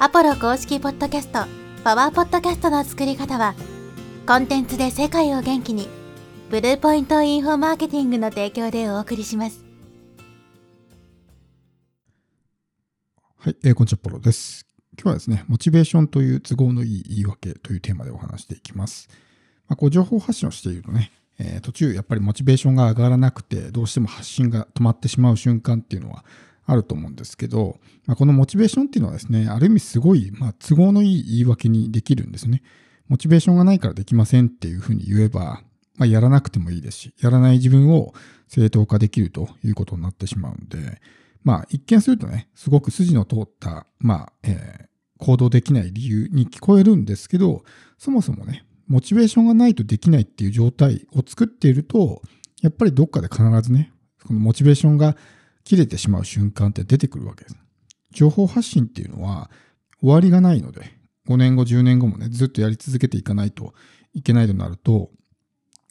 アポロ公式ポッドキャスト、パワーポッドキャストの作り方は、コンテンツで世界を元気に、ブルーポイントインフォマーケティングの提供でお送りします。はい、えー、こんにちは、ポロです。今日はですね、モチベーションという都合のいい言い訳というテーマでお話していきます。まあ、こう情報発信をしているとね、えー途中やっぱりモチベーションが上がらなくて、どうしても発信が止まってしまう瞬間っていうのはあると思うんですけど、まあ、このモチベーションっていうのはですね、ある意味すごい、まあ、都合のいい言い訳にできるんですね。モチベーションがないからできませんっていうふうに言えば、まあ、やらなくてもいいですし、やらない自分を正当化できるということになってしまうんで、まあ、一見するとね、すごく筋の通った、まあ、えー行動できない理由に聞こえるんですけど、そもそもね、モチベーションがないとできないっていう状態を作っていると、やっぱりどっかで必ずね、このモチベーションが切れてしまう瞬間って出てくるわけです。情報発信っていうのは終わりがないので、5年後、10年後もね、ずっとやり続けていかないといけないとなると、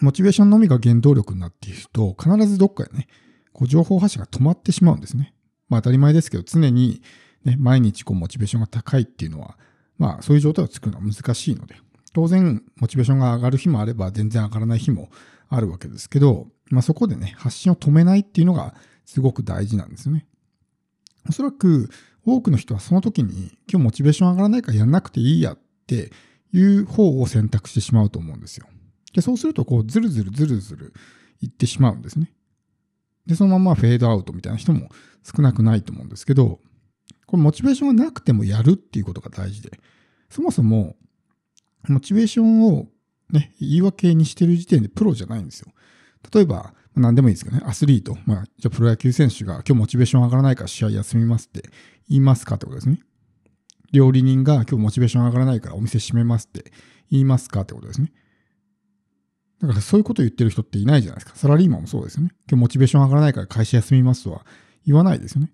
モチベーションのみが原動力になっていると、必ずどっかでね、こう情報発信が止まってしまうんですね。まあ当たり前ですけど、常に、ね、毎日こうモチベーションが高いっていうのは、まあそういう状態を作るのは難しいので、当然モチベーションが上がる日もあれば全然上がらない日もあるわけですけど、まあそこでね、発信を止めないっていうのがすごく大事なんですよね。おそらく多くの人はその時に今日モチベーション上がらないからやんなくていいやっていう方を選択してしまうと思うんですよ。で、そうするとこうずるずるずるずるいってしまうんですね。で、そのままフェードアウトみたいな人も少なくないと思うんですけど、これモチベーションがなくてもやるっていうことが大事で、そもそもモチベーションをね、言い訳にしてる時点でプロじゃないんですよ。例えば、何でもいいですけどね、アスリート、まあ、じゃあプロ野球選手が今日モチベーション上がらないから試合休みますって言いますかってことですね。料理人が今日モチベーション上がらないからお店閉めますって言いますかってことですね。だからそういうこと言ってる人っていないじゃないですか。サラリーマンもそうですよね。今日モチベーション上がらないから会社休みますとは言わないですよね。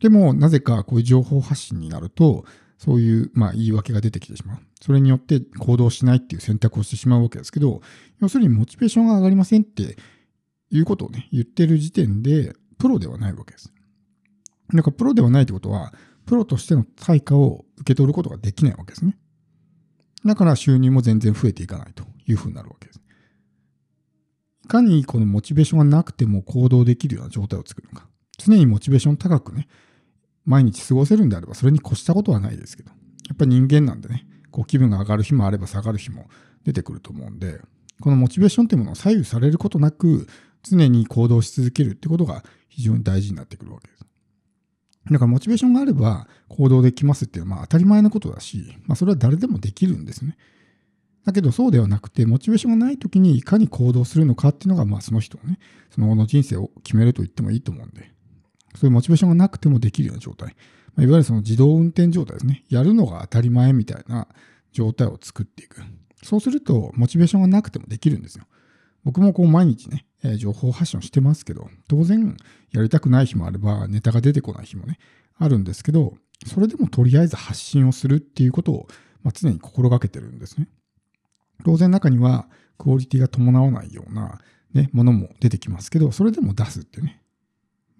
でも、なぜかこういう情報発信になると、そういう、まあ、言い訳が出てきてしまう。それによって行動しないっていう選択をしてしまうわけですけど、要するにモチベーションが上がりませんっていうことをね、言ってる時点で、プロではないわけです。だから、プロではないってことは、プロとしての対価を受け取ることができないわけですね。だから、収入も全然増えていかないというふうになるわけです。いかにこのモチベーションがなくても行動できるような状態を作るのか。常にモチベーション高くね、毎日過ごせるんであれば、それに越したことはないですけど、やっぱり人間なんでね、こう気分が上がる日もあれば下がる日も出てくると思うんで、このモチベーションというものを左右されることなく、常に行動し続けるってことが非常に大事になってくるわけです。だからモチベーションがあれば行動できますっていうのはまあ当たり前のことだし、まあそれは誰でもできるんですね。だけどそうではなくて、モチベーションがない時にいかに行動するのかっていうのが、まあその人のね、その後の人生を決めると言ってもいいと思うんで、そういうモチベーションがなくてもできるような状態。まあ、いわゆるその自動運転状態ですね。やるのが当たり前みたいな状態を作っていく。そうすると、モチベーションがなくてもできるんですよ。僕もこう毎日ね、え情報発信をしてますけど、当然やりたくない日もあれば、ネタが出てこない日もね、あるんですけど、それでもとりあえず発信をするっていうことを、まあ、常に心がけてるんですね。当然中にはクオリティが伴わないような、ね、ものも出てきますけど、それでも出すってね。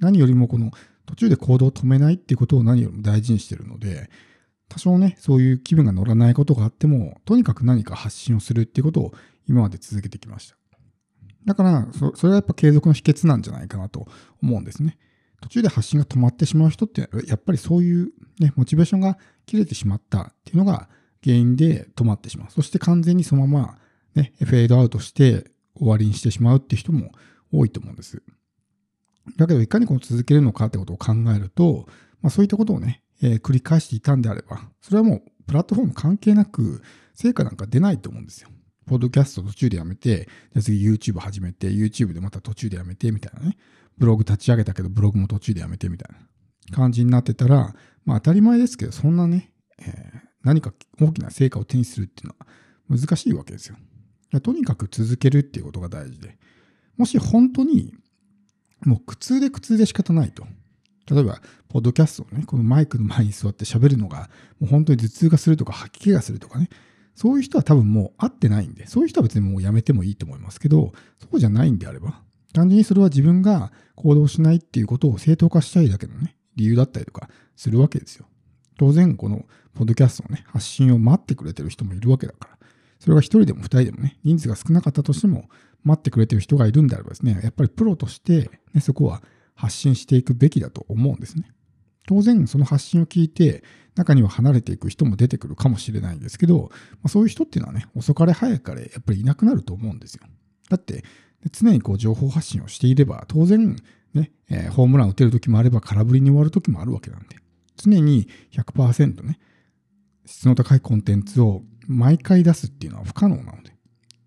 何よりもこの途中で行動を止めないっていうことを何よりも大事にしてるので、多少ね、そういう気分が乗らないことがあっても、とにかく何か発信をするっていうことを今まで続けてきました。だから、そそれはやっぱ継続の秘訣なんじゃないかなと思うんですね。途中で発信が止まってしまう人って、やっぱりそういう、ね、モチベーションが切れてしまったっていうのが原因で止まってしまう。そして完全にそのまま、ね、フェードアウトして終わりにしてしまうってう人も多いと思うんです。だけど、いかにこの続けるのかってことを考えると、まあ、そういったことをね、えー繰り返していたんであれば、それはもうプラットフォーム関係なく、成果なんか出ないと思うんですよ。ポッドキャスト途中でやめて、じゃ次 YouTube 始めて、YouTube でまた途中でやめてみたいなね。ブログ立ち上げたけど、ブログも途中でやめてみたいな感じになってたら、まあ当たり前ですけど、そんなね、えー何か大きな成果を手にするっていうのは難しいわけですよ。とにかく続けるっていうことが大事で、もし本当にもう苦痛で苦痛で仕方ないと。例えば、ポッドキャストをね、このマイクの前に座って喋るのが、もう本当に頭痛がするとか、吐き気がするとかね、そういう人は多分もう会ってないんで、そういう人は別にもうやめてもいいと思いますけど、そうじゃないんであれば、単純にそれは自分が行動しないっていうことを正当化したいだけのね、理由だったりとかするわけですよ。当然このポッドキャストのね、発信を待ってくれてる人もいるわけだから、それが一人でも二人でもね、人数が少なかったとしても、待ってくれてる人がいるんであればですね、やっぱりプロとして、ね、そこは発信していくべきだと思うんですね。当然、その発信を聞いて、中には離れていく人も出てくるかもしれないんですけど、まあ、そういう人っていうのはね、遅かれ早かれ、やっぱりいなくなると思うんですよ。だって、常にこう情報発信をしていれば、当然、ね、えー、ホームラン打てる時もあれば空振りに終わる時もあるわけなんで、常に100%ね、質の高いコンテンツを毎回出すっていうのは不可能なので。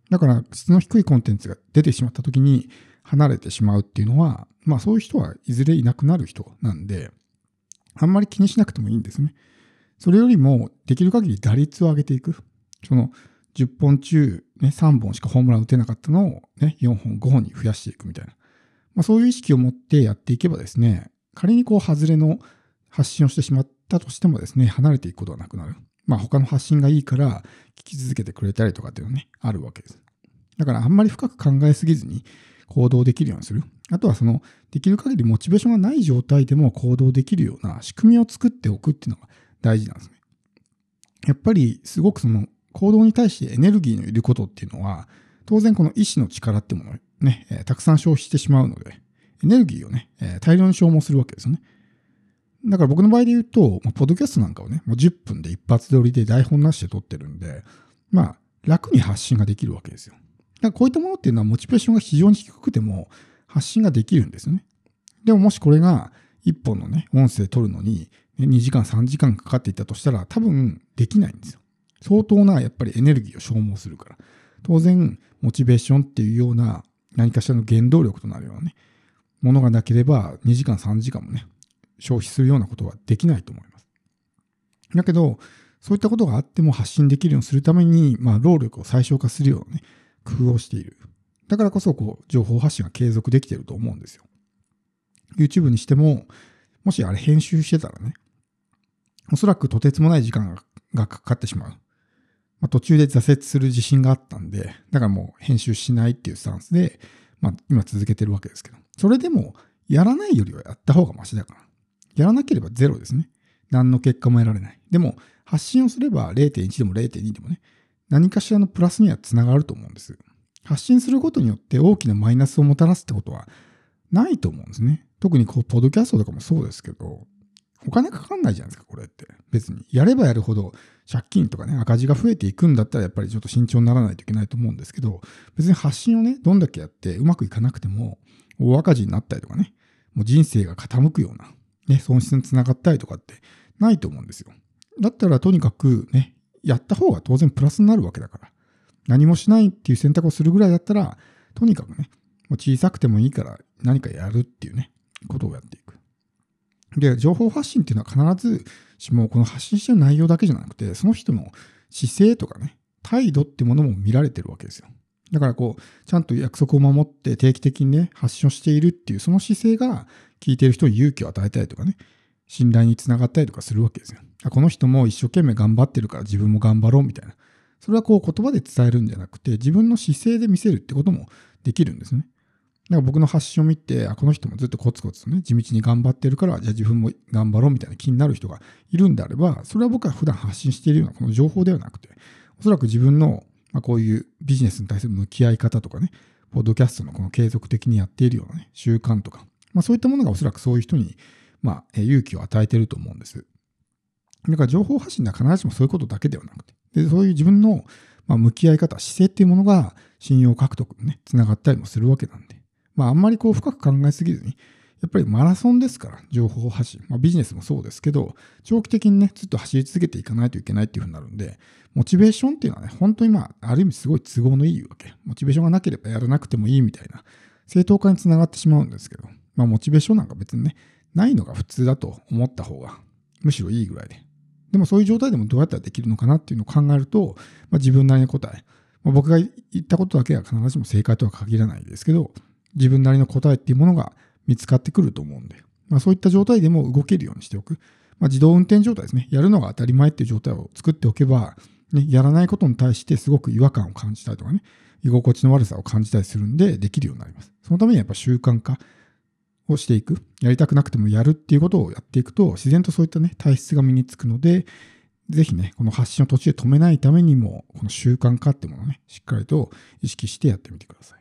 だから質の低いコンテンツが出てしまった時に離れてしまうっていうのは、まあそういう人はいずれいなくなる人なんで、あんまり気にしなくてもいいんですね。それよりもできる限り打率を上げていく。その10本中、ね、3本しかホームラン打てなかったのを、ね、4本、5本に増やしていくみたいな。まあ、そういう意識を持ってやっていけばですね、仮にこう外れの発信をしてしまったとしてもですね、離れていくことはなくなる。まあ他の発信がいいから聞き続けてくれたりとかっていうのね、あるわけです。だからあんまり深く考えすぎずに行動できるようにする。あとはその、できる限りモチベーションがない状態でも行動できるような仕組みを作っておくっていうのが大事なんですね。やっぱりすごくその行動に対してエネルギーのいることっていうのは、当然この意志の力ってものをね、え、たくさん消費してしまうので、エネルギーをね、え、大量に消耗するわけですよね。だから僕の場合で言うと、まあ、ポッドキャストなんかをね、もう10分で一発撮りで台本なしで撮ってるんで、まあ、楽に発信ができるわけですよ。だからこういったものっていうのはモチベーションが非常に低くても発信ができるんですよね。でももしこれが1本のね、音声撮るのに2時間3時間かかっていたとしたら多分できないんですよ。相当なやっぱりエネルギーを消耗するから。当然、モチベーションっていうような何かしらの原動力となるようなね、ものがなければ2時間3時間もね、消費するようなことはできないと思います。だけど、そういったことがあっても発信できるようにするために、まあ、労力を最小化するようなね、工夫をしている。だからこそ、こう、情報発信が継続できてると思うんですよ。YouTube にしても、もしあれ編集してたらね、おそらくとてつもない時間がかかってしまう。まあ、途中で挫折する自信があったんで、だからもう編集しないっていうスタンスで、まあ、今続けてるわけですけど、それでも、やらないよりはやった方がマシだから。やらなければゼロですね。何の結果も得られない。でも、発信をすれば0.1でも0.2でもね、何かしらのプラスにはつながると思うんです。発信することによって大きなマイナスをもたらすってことはないと思うんですね。特にこう、ポッドキャストとかもそうですけど、お金かかんないじゃないですか、これって。別に。やればやるほど借金とかね、赤字が増えていくんだったらやっぱりちょっと慎重にならないといけないと思うんですけど、別に発信をね、どんだけやってうまくいかなくても、大赤字になったりとかね、もう人生が傾くような、ね、損失につながったりとかってないと思うんですよ。だったらとにかくね、やった方が当然プラスになるわけだから。何もしないっていう選択をするぐらいだったら、とにかくね、もう小さくてもいいから何かやるっていうね、ことをやっていく。で、情報発信っていうのは必ずしもこの発信してる内容だけじゃなくて、その人の姿勢とかね、態度ってものも見られてるわけですよ。だからこう、ちゃんと約束を守って定期的にね、発信をしているっていう、その姿勢が聞いてる人に勇気を与えたりとかね、信頼につながったりとかするわけですよ。この人も一生懸命頑張ってるから自分も頑張ろうみたいな。それはこう言葉で伝えるんじゃなくて、自分の姿勢で見せるってこともできるんですね。だか僕の発信を見て、あ、この人もずっとコツコツとね、地道に頑張ってるから、じゃあ自分も頑張ろうみたいな気になる人がいるんであれば、それは僕は普段発信しているようなこの情報ではなくて、おそらく自分の、まあ、こういうビジネスに対する向き合い方とかね、ポッドキャストのこの継続的にやっているようなね、習慣とか、まあそういったものがおそらくそういう人に、まあ、勇気を与えていると思うんです。だから情報発信では必ずしもそういうことだけではなくて、でそういう自分の、まあ、向き合い方、姿勢っていうものが信用獲得にね、つながったりもするわけなんで、まあ、あんまりこう深く考えすぎずに、やっぱりマラソンですから、情報発信。まあ、ビジネスもそうですけど、長期的にね、ずっと走り続けていかないといけないっていうふうになるんで、モチベーションっていうのはね、本当にまあ、ある意味すごい都合のいいわけ。モチベーションがなければやらなくてもいいみたいな、正当化につながってしまうんですけど、まあ、モチベーションなんか別にね、ないのが普通だと思った方が、むしろいいぐらいで。でもそういう状態でもどうやったらできるのかなっていうのを考えると、まあ、自分なりの答え、まあ、僕が言ったことだけは必ずしも正解とは限らないですけど、自分なりの答えっていうものが見つかってくると思うんで、まあ、そういった状態でも動けるようにしておく。まあ、自動運転状態ですね。やるのが当たり前っていう状態を作っておけば、ね、やらないことに対してすごく違和感を感じたりとかね、居心地の悪さを感じたりするんで、できるようになります。そのためにやっぱ習慣化をしていく。やりたくなくてもやるっていうことをやっていくと、自然とそういったね、体質が身につくので、ぜひね、この発信を途中で止めないためにも、この習慣化ってものをね、しっかりと意識してやってみてください。